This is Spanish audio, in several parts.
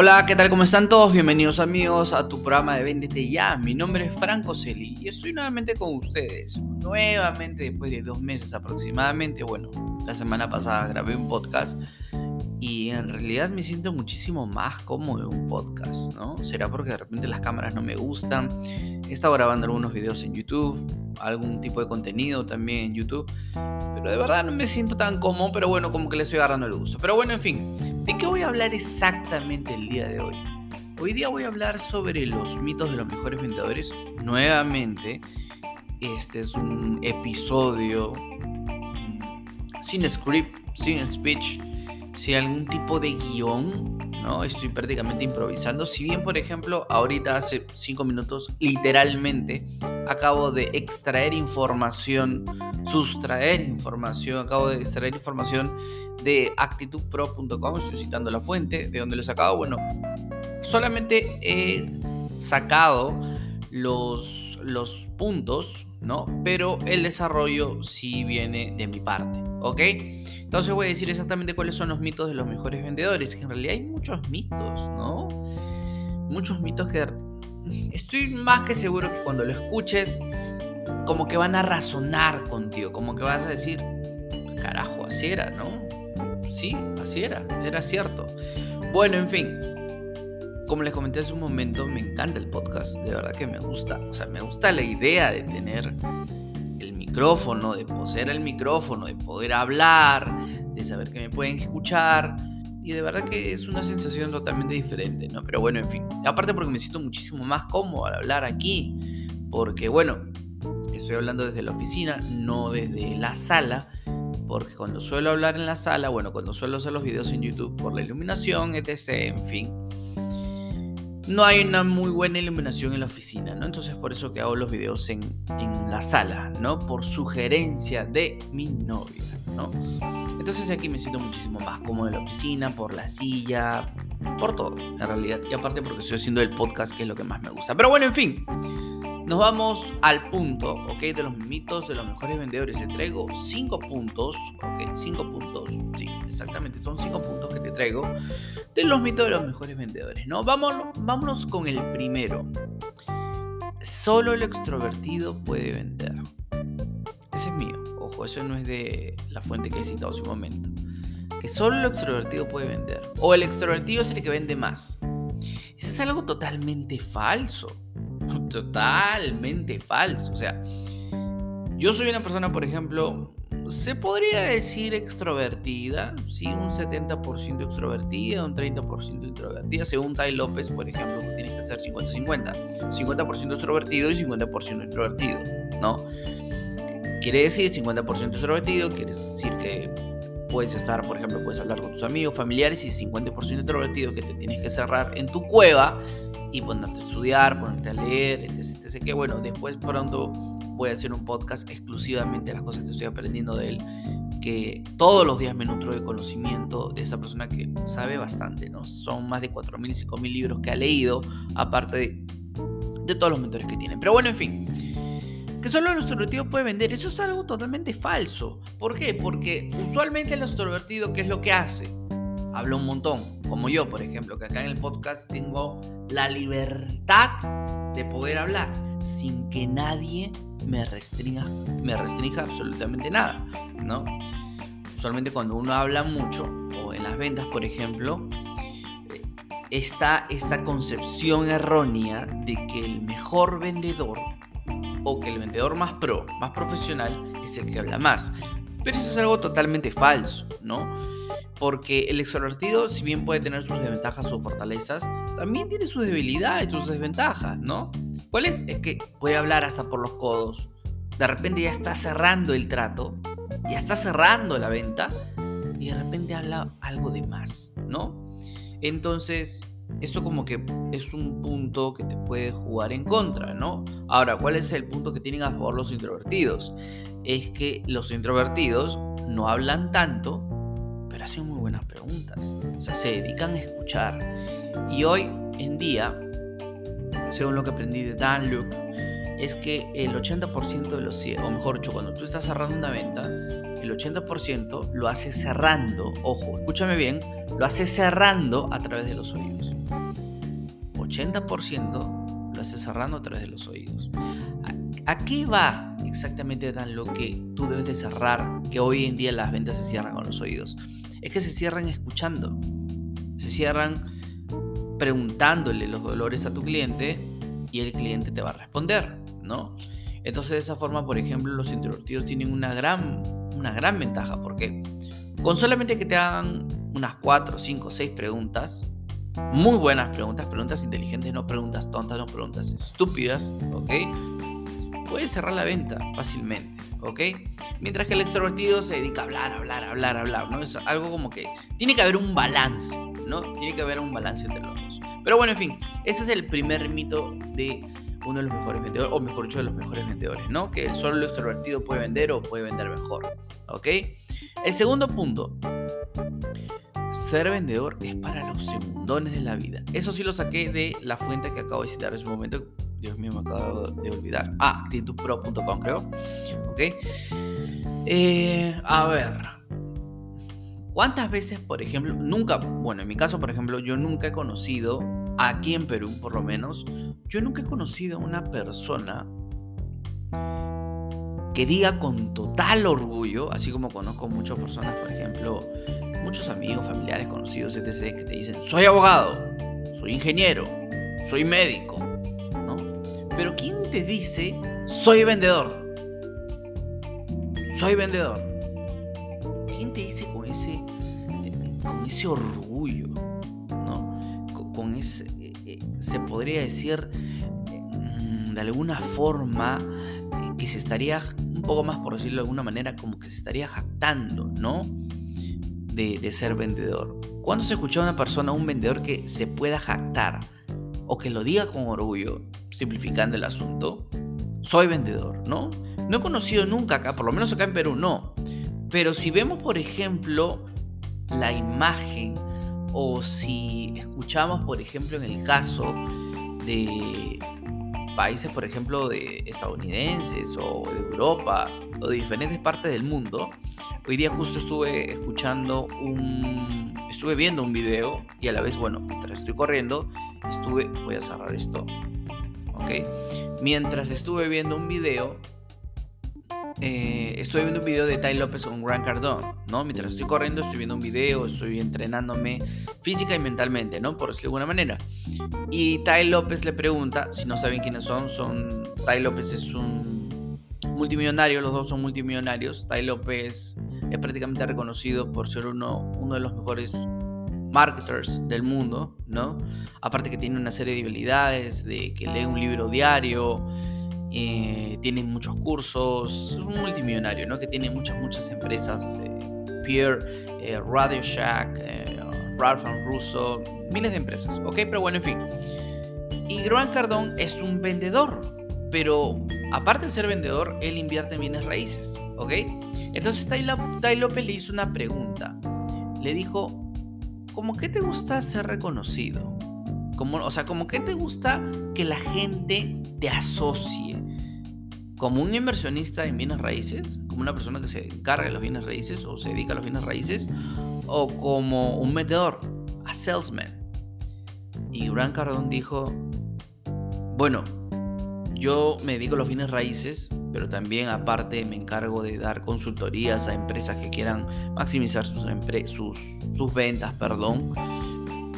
Hola, ¿qué tal? ¿Cómo están todos? Bienvenidos amigos a tu programa de Véndete Ya. Mi nombre es Franco Celi y estoy nuevamente con ustedes. Nuevamente después de dos meses aproximadamente. Bueno, la semana pasada grabé un podcast y en realidad me siento muchísimo más cómodo en un podcast, ¿no? Será porque de repente las cámaras no me gustan. He estado grabando algunos videos en YouTube, algún tipo de contenido también en YouTube, pero de verdad no me siento tan cómodo, pero bueno, como que le estoy agarrando el gusto. Pero bueno, en fin, ¿de qué voy a hablar exactamente el día de hoy? Hoy día voy a hablar sobre los mitos de los mejores vendedores. Nuevamente, este es un episodio sin script, sin speech si algún tipo de guion, ¿no? Estoy prácticamente improvisando. Si bien, por ejemplo, ahorita hace cinco minutos, literalmente, acabo de extraer información, sustraer información, acabo de extraer información de actitudpro.com, estoy citando la fuente, de donde lo he sacado. Bueno, solamente he sacado los, los puntos, ¿no? Pero el desarrollo sí viene de mi parte, ¿ok? Entonces voy a decir exactamente cuáles son los mitos de los mejores vendedores, que en realidad hay muchos mitos, ¿no? Muchos mitos que estoy más que seguro que cuando lo escuches, como que van a razonar contigo, como que vas a decir, carajo, así era, ¿no? Sí, así era, era cierto. Bueno, en fin, como les comenté hace un momento, me encanta el podcast, de verdad que me gusta, o sea, me gusta la idea de tener micrófono, de poseer el micrófono, de poder hablar, de saber que me pueden escuchar. Y de verdad que es una sensación totalmente diferente, ¿no? Pero bueno, en fin. Aparte porque me siento muchísimo más cómodo al hablar aquí. Porque bueno, estoy hablando desde la oficina, no desde la sala. Porque cuando suelo hablar en la sala, bueno, cuando suelo hacer los videos en YouTube por la iluminación, etc., en fin no hay una muy buena iluminación en la oficina, ¿no? Entonces por eso que hago los videos en, la sala, ¿no? Por sugerencia de mi novia, ¿no? Entonces aquí me siento muchísimo más cómodo en la oficina, por la silla, por todo, en realidad. Y aparte porque estoy haciendo el podcast, que es lo que más me gusta. Pero bueno, en fin. Nos vamos al punto, ¿ok? De los mitos de los mejores vendedores. Te traigo cinco puntos, ¿ok? Cinco puntos, sí, exactamente, son cinco puntos que te traigo de los mitos de los mejores vendedores, ¿no? Vámonos, vámonos con el primero. Solo el extrovertido puede vender. Ese es mío. Ojo, eso no es de la fuente que he citado hace un momento. Que solo el extrovertido puede vender. O el extrovertido es el que vende más. Eso es algo totalmente falso totalmente falso. O sea, yo soy una persona, por ejemplo, se podría decir extrovertida, sí, un 70% extrovertida, un 30% introvertida, según Tai López, por ejemplo, tienes que ser 50-50, 50%, extrovertido y 50% introvertido, ¿no? Quiere decir 50% extrovertido, quiere decir que puedes estar, por ejemplo, puedes hablar con tus amigos, familiares y 50% introvertido que te tienes que cerrar en tu cueva y ponerte a estudiar, ponerte a leer, etc. Que bueno, después pronto voy a hacer un podcast exclusivamente de las cosas que estoy aprendiendo de él, que todos los días me nutro de conocimiento de esta persona que sabe bastante, ¿no? Son más de 4.000 y 5.000 libros que ha leído, aparte de, de todos los mentores que tiene. Pero bueno, en fin que solo el extrovertido puede vender. Eso es algo totalmente falso. ¿Por qué? Porque usualmente el extrovertido, ¿qué es lo que hace? Habla un montón, como yo, por ejemplo, que acá en el podcast tengo la libertad de poder hablar sin que nadie me restrinja, me restrinja absolutamente nada, ¿no? Usualmente cuando uno habla mucho, o en las ventas, por ejemplo, está esta concepción errónea de que el mejor vendedor o que el vendedor más pro, más profesional, es el que habla más. Pero eso es algo totalmente falso, ¿no? Porque el extrovertido, si bien puede tener sus desventajas, sus fortalezas, también tiene sus debilidades, sus desventajas, ¿no? ¿Cuál es? Es que puede hablar hasta por los codos. De repente ya está cerrando el trato, ya está cerrando la venta y de repente habla algo de más, ¿no? Entonces, eso como que es un punto que te puede jugar en contra, ¿no? Ahora, ¿cuál es el punto que tienen a favor los introvertidos? Es que los introvertidos no hablan tanto, pero hacen muy buenas preguntas. O sea, se dedican a escuchar. Y hoy en día, según lo que aprendí de Dan Luke, es que el 80% de los o mejor dicho, cuando tú estás cerrando una venta, el 80% lo hace cerrando, ojo, escúchame bien, lo hace cerrando a través de los oídos. 80% lo hace cerrando a través de los oídos. ¿A, qué va exactamente tan lo que tú debes de cerrar, que hoy en día las ventas se cierran con los oídos? Es que se cierran escuchando, se cierran preguntándole los dolores a tu cliente y el cliente te va a responder, ¿no? Entonces de esa forma, por ejemplo, los introvertidos tienen una gran, una gran ventaja porque con solamente que te hagan unas 4, 5, 6 preguntas, muy buenas preguntas, preguntas inteligentes, no preguntas tontas, no preguntas estúpidas, ¿ok? Puedes cerrar la venta fácilmente, ¿ok? Mientras que el extrovertido se dedica a hablar, hablar, hablar, hablar, ¿no? Es algo como que tiene que haber un balance, ¿no? Tiene que haber un balance entre los dos. Pero bueno, en fin, ese es el primer mito de uno de los mejores vendedores, o mejor dicho, de los mejores vendedores, ¿no? Que solo el extrovertido puede vender o puede vender mejor, ¿ok? El segundo punto, ser vendedor es para los segundones de la vida. Eso sí lo saqué de la fuente que acabo de citar en su momento. Dios mío, me acabo de olvidar. Ah, actitudpro.com creo. ¿Ok? Eh, a ver. ¿Cuántas veces, por ejemplo, nunca, bueno, en mi caso, por ejemplo, yo nunca he conocido, aquí en Perú por lo menos, yo nunca he conocido a una persona que diga con total orgullo, así como conozco muchas personas, por ejemplo, muchos amigos, familiares, conocidos, etc., que te dicen, soy abogado, soy ingeniero, soy médico, ¿no? Pero ¿quién te dice, soy vendedor? Soy vendedor. ¿Quién te dice con ese, con ese orgullo, ¿no? Con, ese, eh, eh, se podría decir, mm, de alguna forma, eh, que se estaría, un poco más por decirlo de alguna manera, como que se estaría jactando, ¿no? de, ser vendedor. ¿Cuándo se escucha a una persona, un vendedor que se pueda jactar o que lo diga con orgullo, simplificando el asunto? Soy vendedor, ¿no? No he conocido nunca acá, por lo menos acá en Perú, no. Pero si vemos, por ejemplo, la imagen o si escuchamos, por ejemplo, en el caso de países, por ejemplo, de estadounidenses o de Europa o de diferentes partes del mundo, Hoy día justo estuve escuchando un... Estuve viendo un video y a la vez, bueno, mientras estoy corriendo, estuve... Voy a cerrar esto. ¿Ok? Mientras estuve viendo un video, eh, estoy viendo un video de Ty López con Grant Cardone, ¿no? Mientras estoy corriendo, estoy viendo un video, estoy entrenándome física y mentalmente, ¿no? Por decirlo de alguna manera. Y Ty López le pregunta, si no saben quiénes son, son Ty López es un multimillonario, los dos son multimillonarios. Ty López es prácticamente reconocido por ser uno, uno de los mejores marketers del mundo, ¿no? Aparte que tiene una serie de habilidades, de que lee un libro diario, eh, tiene muchos cursos, es un multimillonario, ¿no? Que tiene muchas, muchas empresas, eh, Pierre, eh, Radio Shack, Ralph Russo, miles de empresas, ¿ok? Pero bueno, en fin. Y Grant Cardone es un vendedor, pero aparte de ser vendedor, él invierte en bienes raíces, ¿ok? Entonces Tai López le hizo una pregunta. Le dijo, ¿cómo que te gusta ser reconocido? Como, o sea, ¿cómo que te gusta que la gente te asocie? ¿Como un inversionista en bienes raíces? ¿Como una persona que se encarga de los bienes raíces o se dedica a los bienes raíces? ¿O como un vendedor? A salesman. Y Grant Cardone dijo, bueno, yo me dedico a los bienes raíces, pero también aparte me encargo de dar consultorías a empresas que quieran maximizar sus, sus, sus ventas, perdón.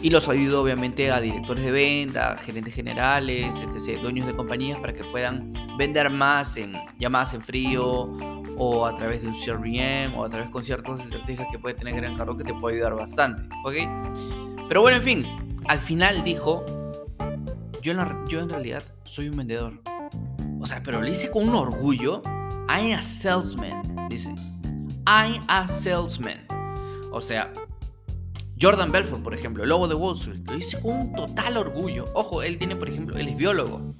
Y los ayudo obviamente a directores de venta, gerentes generales, etc., dueños de compañías para que puedan vender más en llamadas en frío o a través de un CRM o a través con ciertas estrategias que puede tener Gran Carro que te puede ayudar bastante, ¿ok? Pero bueno, en fin, al final dijo, yo yo en realidad soy un vendedor o sea, pero lo dice con un orgullo. I'm a salesman. Dice. I'm a salesman. O sea, Jordan Belfort, por ejemplo, el lobo de Wall Street, lo dice con un total orgullo. Ojo, él tiene, por ejemplo, él es biólogo.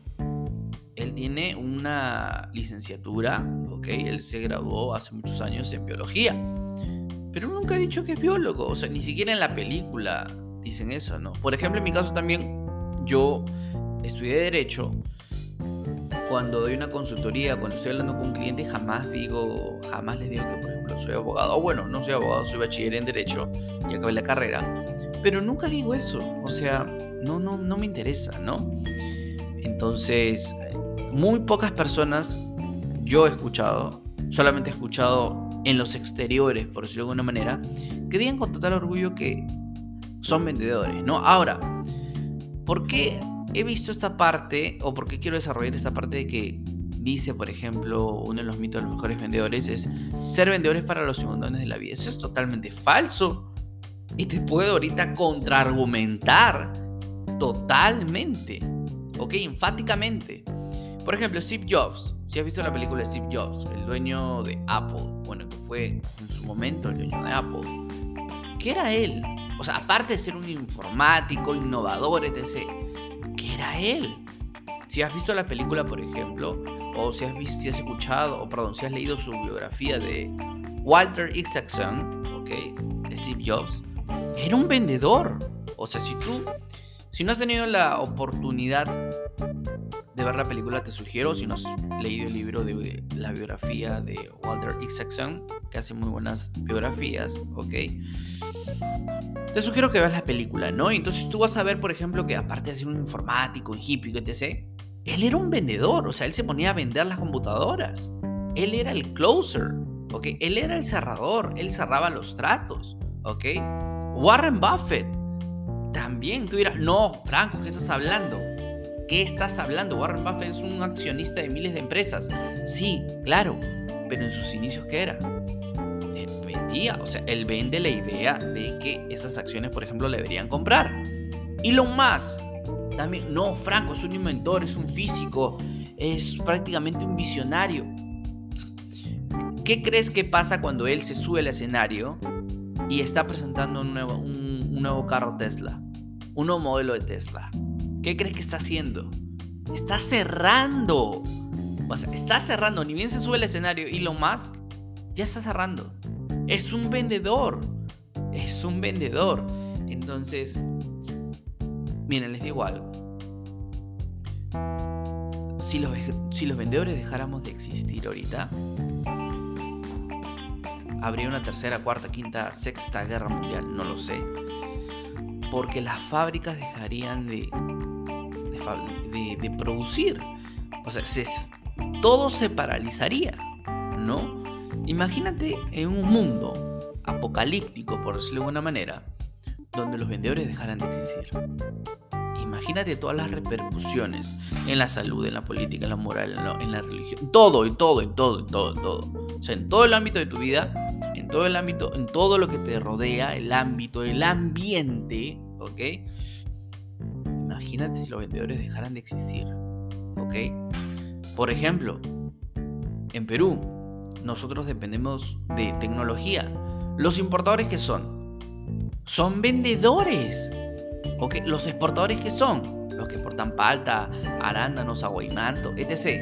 Él tiene una licenciatura, ok, él se graduó hace muchos años en biología. Pero nunca ha dicho que es biólogo, o sea, ni siquiera en la película dicen eso, ¿no? Por ejemplo, en mi caso también, yo estudié Derecho cuando doy una consultoría, cuando estoy hablando con un cliente, jamás digo, jamás les digo que, por soy abogado, o bueno, no soy abogado, soy bachiller en Derecho y acabé la carrera, pero nunca digo eso, o sea, no, no, no me interesa, ¿no? Entonces, muy pocas personas yo he escuchado, solamente he escuchado en los exteriores, por decirlo de alguna manera, que digan con total orgullo que son vendedores, ¿no? Ahora, ¿por qué he visto esta parte o por qué quiero desarrollar esta parte de que dice, por ejemplo, uno de los mitos de los mejores vendedores es ser vendedores para los segundones de la vida? Eso es totalmente falso. Y te puedo ahorita contraargumentar totalmente, ¿ok? Enfáticamente. Por ejemplo, Steve Jobs. Si has visto la película de Steve Jobs, el dueño de Apple, bueno, que fue en su momento el dueño de Apple, ¿qué era él? O sea, aparte de ser un informático, innovador, etc., ¿qué era él? Si has visto la película, por ejemplo, o si has, si has escuchado, o perdón, si has leído su biografía de Walter Isaacson, ¿ok? Steve Jobs, era un vendedor. O sea, si tú, si no has tenido la oportunidad de ver la película, te sugiero, si no has leído el libro de la biografía de Walter Isaacson, que hace muy buenas biografías, ¿ok? Te sugiero que veas la película, ¿no? Entonces tú vas a ver, por ejemplo, que aparte de ser un informático, un hippie, etc., él era un vendedor, o sea, él se ponía a vender las computadoras. Él era el closer, ¿ok? Él era el cerrador, él cerraba los tratos, ¿ok? Warren Buffett, también tú dirás, no, Franco, ¿qué estás hablando? ¿Qué estás hablando? Warren Buffett es un accionista de miles de empresas. Sí, claro, pero en sus inicios, ¿qué era? Él vendía, o sea, él vende la idea de que esas acciones, por ejemplo, le deberían comprar. Elon Musk, también, no, Franco es un inventor, es un físico, es prácticamente un visionario. ¿Qué crees que pasa cuando él se sube al escenario y está presentando un nuevo, un, nuevo carro Tesla? Un nuevo modelo de Tesla. ¿Qué crees que está haciendo? Está cerrando. Está cerrando. Ni bien se sube al escenario Elon Musk, ya está cerrando. Es un vendedor. Es un vendedor. Entonces, miren, les digo algo. Si los, si los vendedores dejáramos de existir ahorita, habría una tercera, cuarta, quinta, sexta guerra mundial, no lo sé. Porque las fábricas dejarían de, de, producir. O sea, todo se paralizaría, ¿no? Imagínate en un mundo apocalíptico, por decirlo de alguna manera, donde los vendedores dejaran de existir. Imagínate todas las repercusiones en la salud, en la política, en la moral, en la, religión, todo, y todo, en todo, en todo, en todo. O sea, en todo el ámbito de tu vida, en todo el ámbito, en todo lo que te rodea, el ámbito, el ambiente, ¿ok? Imagínate si los vendedores dejaran de existir, ¿ok? Por ejemplo, en Perú, nosotros dependemos de tecnología. Los importadores que son, son vendedores. ¿Ok? Los exportadores que son, los que exportan palta, arándanos, agua y manto, etc.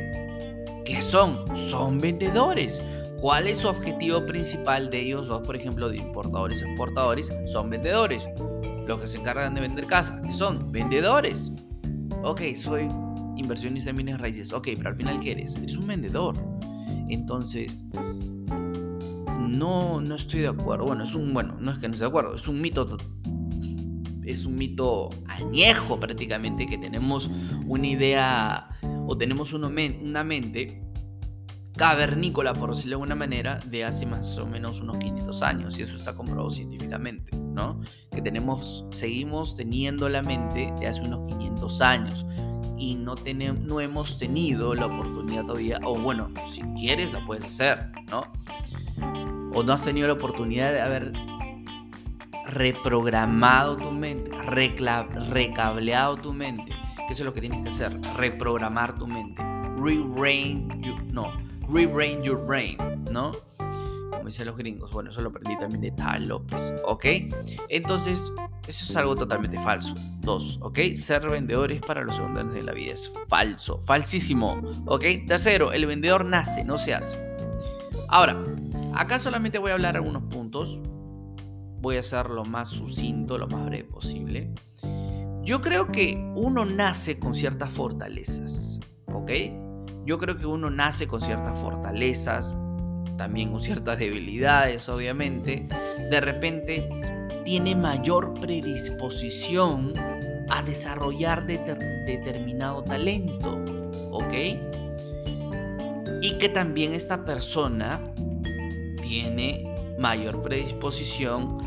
¿Qué son? Son vendedores. ¿Cuál es su objetivo principal de ellos dos, por ejemplo, de importadores y exportadores? Son vendedores. Los que se encargan de vender casas, ¿qué son? Vendedores. Ok, soy inversionista en bienes raíces. Ok, pero al final, ¿qué eres? Es un vendedor. Entonces, no, no estoy de acuerdo. Bueno, es un, bueno, no es que no esté de acuerdo, es un mito es un mito añejo prácticamente, que tenemos una idea o tenemos una, mente cavernícola, por decirlo de alguna manera, de hace más o menos unos 500 años, y eso está comprobado científicamente, ¿no? Que tenemos, seguimos teniendo la mente de hace unos 500 años y no, tenemos, no hemos tenido la oportunidad todavía, o bueno, si quieres la puedes hacer, ¿no? O no has tenido la oportunidad de haber reprogramado tu mente, recableado tu mente. Que eso es lo que tienes que hacer, reprogramar tu mente. Rebrain, no, rebrain your brain, ¿no? Como dicen los gringos. Bueno, eso lo aprendí también de Tal López, ¿ok? Entonces, eso es algo totalmente falso. Dos, ¿ok? Ser vendedores para los segundos de la vida es falso, falsísimo, ¿ok? Tercero, el vendedor nace, no se hace. Ahora, acá solamente voy a hablar algunos puntos voy a ser lo más sucinto, lo más breve posible. Yo creo que uno nace con ciertas fortalezas, ¿ok? Yo creo que uno nace con ciertas fortalezas también con ciertas debilidades, obviamente, de repente tiene mayor predisposición a desarrollar determinado talento, ¿ok? Y que también esta persona tiene mayor predisposición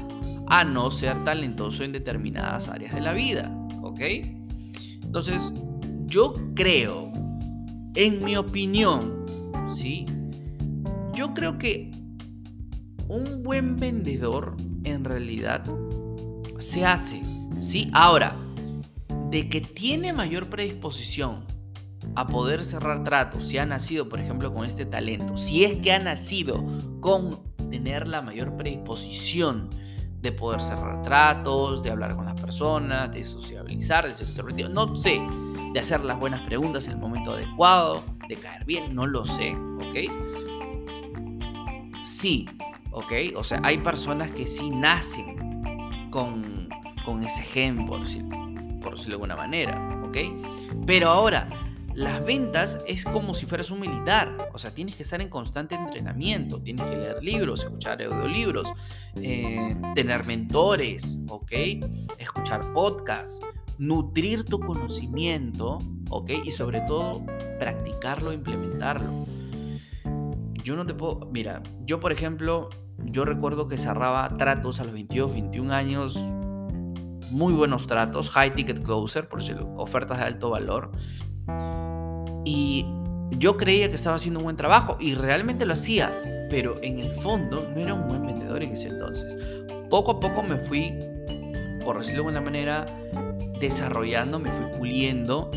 a no ser talentoso en determinadas áreas de la vida, ¿ok? Entonces, yo creo, en mi opinión, ¿sí? Yo creo que un buen vendedor en realidad se hace, ¿sí? Ahora, de que tiene mayor predisposición a poder cerrar tratos, si ha nacido, por ejemplo, con este talento, si es que ha nacido con tener la mayor predisposición de poder cerrar tratos, de hablar con las personas, de sociabilizar, de ser extrovertido, no sé, de hacer las buenas preguntas en el momento adecuado, de caer bien, no lo sé, ¿ok? Sí, ¿ok? O sea, hay personas que sí nacen con, con ese gen, por decirlo por decirlo de alguna manera, ¿ok? Pero ahora, las ventas es como si fueras un militar, o sea, tienes que estar en constante entrenamiento, tienes que leer libros, escuchar audiolibros, eh, tener mentores, ¿ok? Escuchar podcasts, nutrir tu conocimiento, ¿ok? Y sobre todo, practicarlo, implementarlo. Yo no te puedo, mira, yo por ejemplo, yo recuerdo que cerraba tratos a los 22, 21 años, muy buenos tratos, high ticket closer, por decirlo, ofertas de alto valor. Y yo creía que estaba haciendo un buen trabajo y realmente lo hacía, pero en el fondo no era un buen vendedor en ese entonces. Poco a poco me fui, por decirlo de alguna manera, desarrollando, me fui puliendo,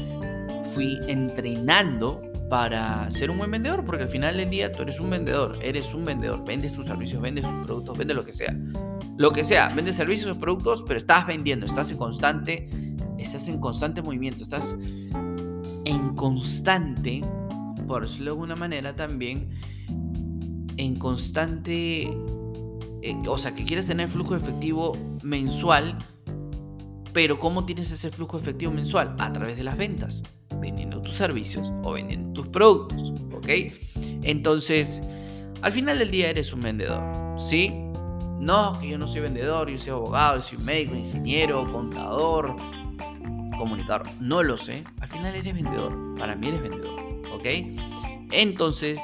fui entrenando para ser un buen vendedor, porque al final del día tú eres un vendedor, eres un vendedor, vendes tus servicios, vendes tus productos, vendes lo que sea. Lo que sea, vendes servicios o productos, pero estás vendiendo, estás en constante, estás en constante movimiento, estás en constante, por decirlo de alguna manera también, en constante, eh, o sea, que quieres tener flujo efectivo mensual, pero ¿cómo tienes ese flujo efectivo mensual? A través de las ventas, vendiendo tus servicios o vendiendo tus productos, ¿ok? Entonces, al final del día eres un vendedor, ¿sí? No, que yo no soy vendedor, yo soy abogado, yo soy médico, ingeniero, contador, comunicador. No lo sé. Al final eres vendedor. Para mí eres vendedor. ¿Ok? Entonces,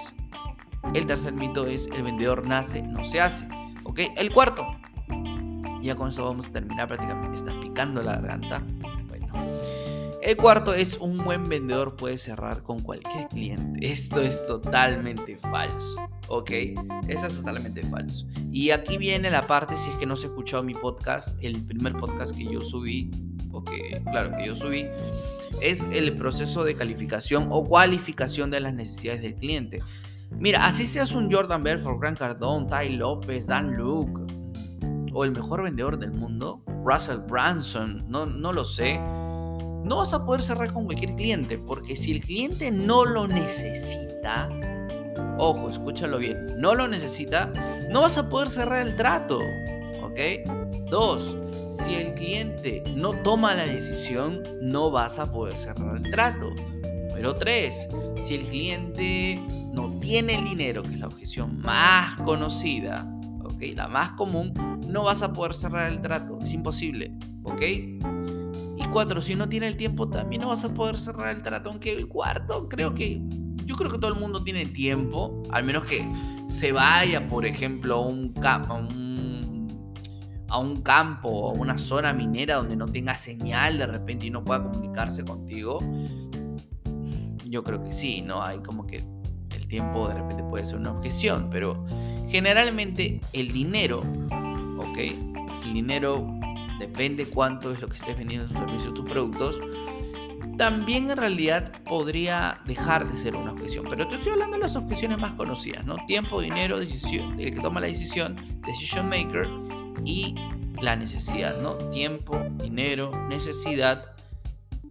el tercer mito es el vendedor nace, no se hace. ¿Ok? El cuarto. Ya con eso vamos a terminar prácticamente. Me está picando la garganta. Bueno. El cuarto es un buen vendedor puede cerrar con cualquier cliente. Esto es totalmente falso. ¿ok? Eso es totalmente falso. Y aquí viene la parte, si es que no se escuchó mi podcast, el primer podcast que yo subí, o que, claro, que yo subí, es el proceso de calificación o cualificación de las necesidades del cliente. Mira, así seas un Jordan Belfort, Grant Cardone, Ty López, Dan Luke, o el mejor vendedor del mundo, Russell Branson, no, no lo sé. No vas a poder cerrar con cualquier cliente, porque si el cliente no lo necesita, Ojo, escúchalo bien. No lo necesita, no vas a poder cerrar el trato. ¿Ok? Dos, si el cliente no toma la decisión, no vas a poder cerrar el trato. Pero tres, si el cliente no tiene el dinero, que es la objeción más conocida, La más común, no vas a poder cerrar el trato. Es imposible, ¿ok? Y cuatro, si no tiene el tiempo, también no vas a poder cerrar el trato. Aunque el cuarto creo que yo creo que todo el mundo tiene tiempo, al menos que se vaya, por ejemplo, a un, a un, campo o a una zona minera donde no tenga señal de repente y no pueda comunicarse contigo. Yo creo que sí, ¿no? Hay como que el tiempo de repente puede ser una objeción, pero generalmente el dinero, ¿ok? El dinero depende cuánto es lo que estés vendiendo tus servicios, tus productos también en realidad podría dejar de ser una objeción. Pero te estoy hablando de las objeciones más conocidas, ¿no? Tiempo, dinero, decisión, el que toma la decisión, decision maker y la necesidad, ¿no? Tiempo, dinero, necesidad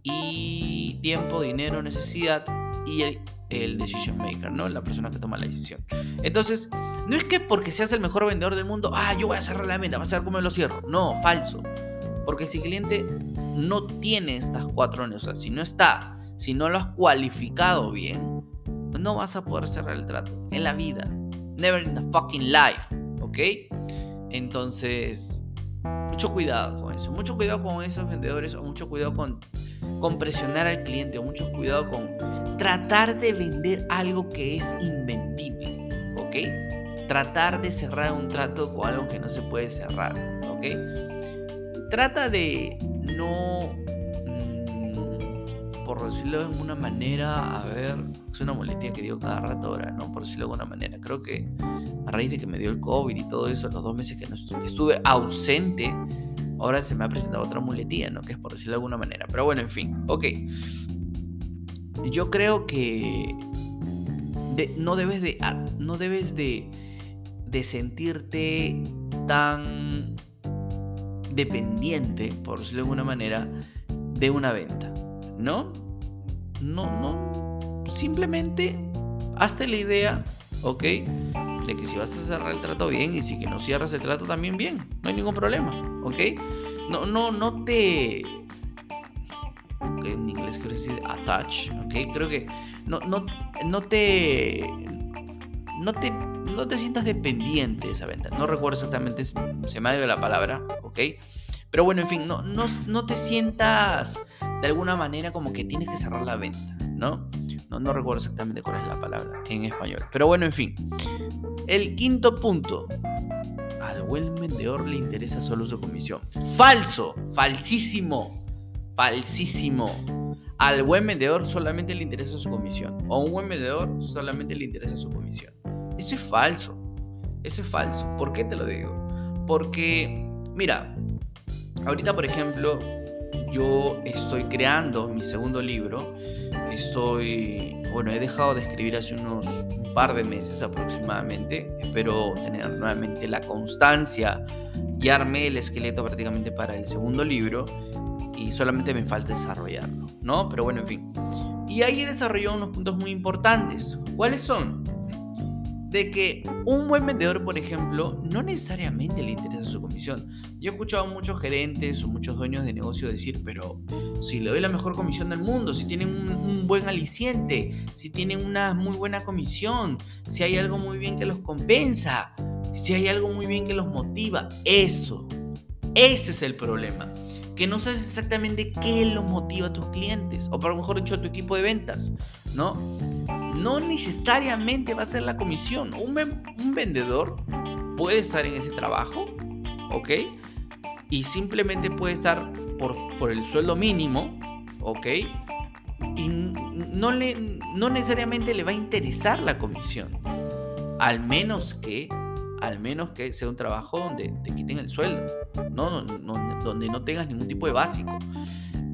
y tiempo, dinero, necesidad y el, el decision maker, ¿no? La persona que toma la decisión. Entonces, no es que porque seas el mejor vendedor del mundo, ah, yo voy a cerrar la venta, vas a ver cómo lo cierro. No, falso. Porque si el cliente no tiene estas cuatro o sea, si no está, si no lo has cualificado bien, no vas a poder cerrar el trato en la vida. Never in the fucking life. ¿Ok? Entonces, mucho cuidado con eso. Mucho cuidado con esos vendedores o mucho cuidado con, con presionar al cliente o mucho cuidado con tratar de vender algo que es invendible. ¿Ok? Tratar de cerrar un trato con algo que no se puede cerrar. ¿Ok? Trata de no por decirlo de alguna manera, a ver, es una muletilla que digo cada rato ahora, ¿no? Por decirlo de alguna manera. Creo que a raíz de que me dio el COVID y todo eso, los dos meses que, no estuve, ausente, ahora se me ha presentado otra muletilla, ¿no? Que es por decirlo de alguna manera. Pero bueno, en fin, ok. Yo creo que no debes de, no debes de, de sentirte tan dependiente, por decirlo de alguna manera, de una venta. ¿no? No, no. Simplemente hazte la idea, ¿ok? De que si vas a cerrar el trato bien y si que no cierras el trato también bien, no hay ningún problema, ¿ok? No, no, no te... en inglés quiero decir attach, ¿ok? Creo que no, no, no te... No te, no te sientas dependiente de esa venta. No recuerdo exactamente, se me ha ido la palabra, ¿ok? Pero bueno, en fin, no, no, no te sientas de alguna manera como que tienes que cerrar la venta, ¿no? ¿no? No recuerdo exactamente cuál es la palabra en español. Pero bueno, en fin. El quinto punto. Al buen vendedor le interesa solo su comisión. Falso, falsísimo, falsísimo. Al buen vendedor solamente le interesa su comisión. O a un buen vendedor solamente le interesa su comisión. Eso es falso. Eso es falso. ¿Por qué te lo digo? Porque, mira, ahorita por ejemplo, yo estoy creando mi segundo libro. Estoy, bueno, he dejado de escribir hace unos un par de meses aproximadamente. Espero tener nuevamente la constancia. Ya armé el esqueleto prácticamente para el segundo libro y solamente me falta desarrollarlo, ¿no? Pero bueno, en fin. Y ahí he desarrollado unos puntos muy importantes. ¿Cuáles son? De que un buen vendedor, por ejemplo, no necesariamente le interesa su comisión. Yo he escuchado a muchos gerentes o muchos dueños de negocio decir, pero si le doy la mejor comisión del mundo, si tienen un, buen aliciente, si tienen una muy buena comisión, si hay algo muy bien que los compensa, si hay algo muy bien que los motiva, eso, ese es el problema. Que no sabes exactamente qué los motiva a tus clientes, o por lo mejor dicho a tu equipo de ventas, ¿no? no necesariamente va a ser la comisión. Un, vendedor puede estar en ese trabajo, ¿ok? Y simplemente puede estar por, el sueldo mínimo, ¿ok? Y no necesariamente le va a interesar la comisión. Al menos que, al menos que sea un trabajo donde te quiten el sueldo, no, donde no tengas ningún tipo de básico.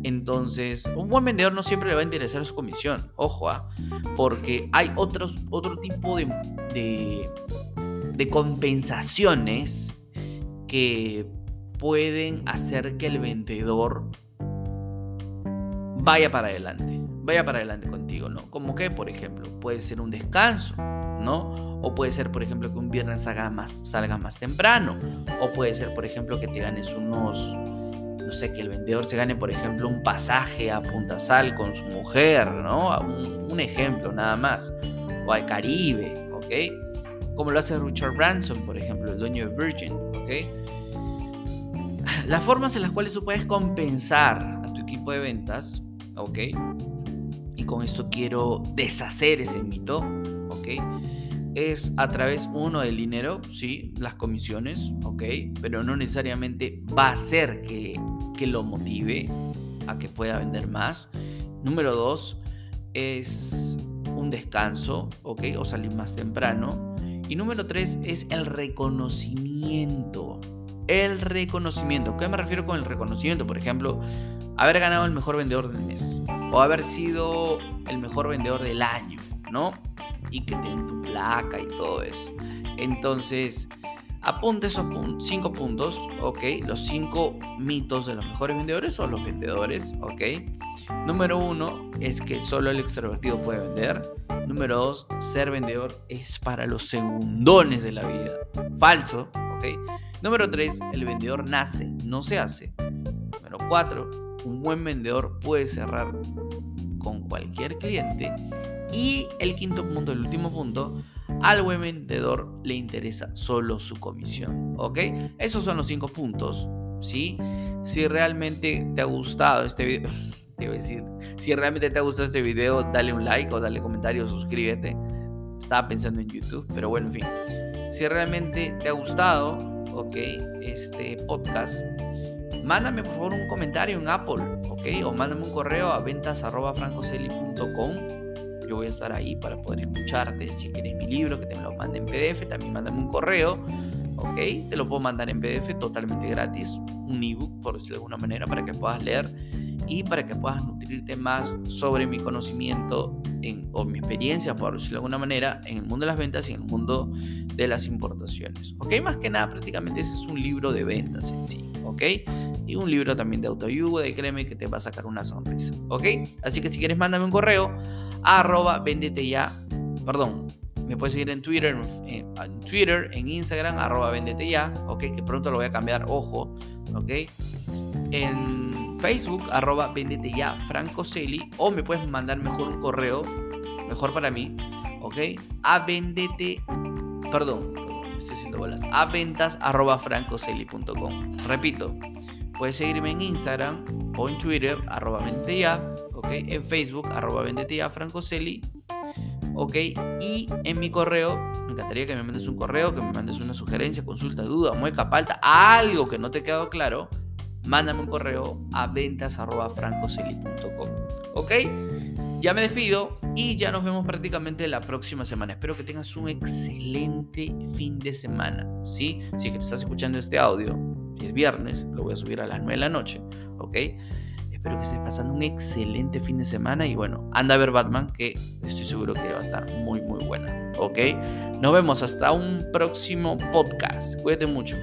Entonces, un buen vendedor no siempre le va a interesar su comisión, ojo, ¿ah? porque hay otros, otro tipo de, de, compensaciones que pueden hacer que el vendedor vaya para adelante, vaya para adelante contigo, ¿no? Como que, por ejemplo, puede ser un descanso, ¿no? O puede ser, por ejemplo, que un viernes salga más, temprano, o puede ser, por ejemplo, que te ganes unos no sé, que el vendedor se gane, por ejemplo, un pasaje a Punta Sal con su mujer, ¿no? Un, ejemplo nada más. O al Caribe, ¿ok? Como lo hace Richard Branson, por ejemplo, el dueño de Virgin, ¿ok? Las formas en las cuales tú puedes compensar a tu equipo de ventas, ¿ok? Y con esto quiero deshacer ese mito, ¿ok? Es a través, uno, del dinero, sí, las comisiones, ok, pero no necesariamente va a ser que, que lo motive a que pueda vender más. Número dos, es un descanso, ok, o salir más temprano. Y número tres es el reconocimiento. El reconocimiento. ¿Qué me refiero con el reconocimiento? Por ejemplo, haber ganado el mejor vendedor del mes o haber sido el mejor vendedor del año, ¿no? y que tienen tu placa y todo eso. Entonces, apunte esos cinco puntos, ¿ok? Los cinco mitos de los mejores vendedores o los vendedores, ¿ok? Número uno es que solo el extrovertido puede vender. Número dos, ser vendedor es para los segundones de la vida. Falso, ¿ok? Número tres, el vendedor nace, no se hace. Número cuatro, un buen vendedor puede cerrar con cualquier cliente y el quinto punto, el último punto, al buen vendedor le interesa solo su comisión. ¿Ok? Esos son los cinco puntos. ¿Sí? Si realmente te ha gustado este video, te voy a decir, si realmente te ha gustado este video, dale un like o dale comentario, suscríbete. Estaba pensando en YouTube, pero bueno, en fin. Si realmente te ha gustado, ok, este podcast, mándame por favor un comentario en Apple, ok, o mándame un correo a ventas.francoseli.com. Yo voy a estar ahí para poder escucharte. Si quieres mi libro, que te lo mande en PDF, también mándame un correo, ok, te lo puedo mandar en PDF totalmente gratis, un ebook por decirlo de alguna manera, para que puedas leer y para que puedas nutrirte más sobre mi conocimiento en, o mi experiencia, por decirlo de alguna manera, en el mundo de las ventas y en el mundo de las importaciones. ¿Ok? Más que nada, prácticamente ese es un libro de ventas en sí. ¿Ok? Y un libro también de autoayuda y créeme que te va a sacar una sonrisa. ¿Ok? Así que si quieres, mándame un correo arroba vendete ya. Perdón, me puedes seguir en Twitter, en, Twitter, en Instagram, arroba vendete ya, ok, que pronto lo voy a cambiar, ojo, ok. En Facebook, arroba vendete ya Franco o me puedes mandar mejor un correo, mejor para mí, ¿ok? A vendete, perdón, estoy haciendo bolas, a ventas arroba francoceli.com. Repito, puedes seguirme en Instagram o en Twitter, arroba vendete ya, ¿ok? En Facebook, arroba vendete ya Francoceli, ¿ok? Y en mi correo, me encantaría que me mandes un correo, que me mandes una sugerencia, consulta, duda, mueca, falta, algo que no te quedado claro mándame un correo a ventas.francoseli.com. ¿Ok? Ya me despido y ya nos vemos prácticamente la próxima semana. Espero que tengas un excelente fin de semana. ¿sí? Si es estás escuchando este audio, es viernes, lo voy a subir a las 9 de la noche. ¿Ok? Espero que estés pasando un excelente fin de semana y bueno, anda a ver Batman que estoy seguro que va a estar muy muy buena. ¿Ok? Nos vemos hasta un próximo podcast. Cuídate mucho.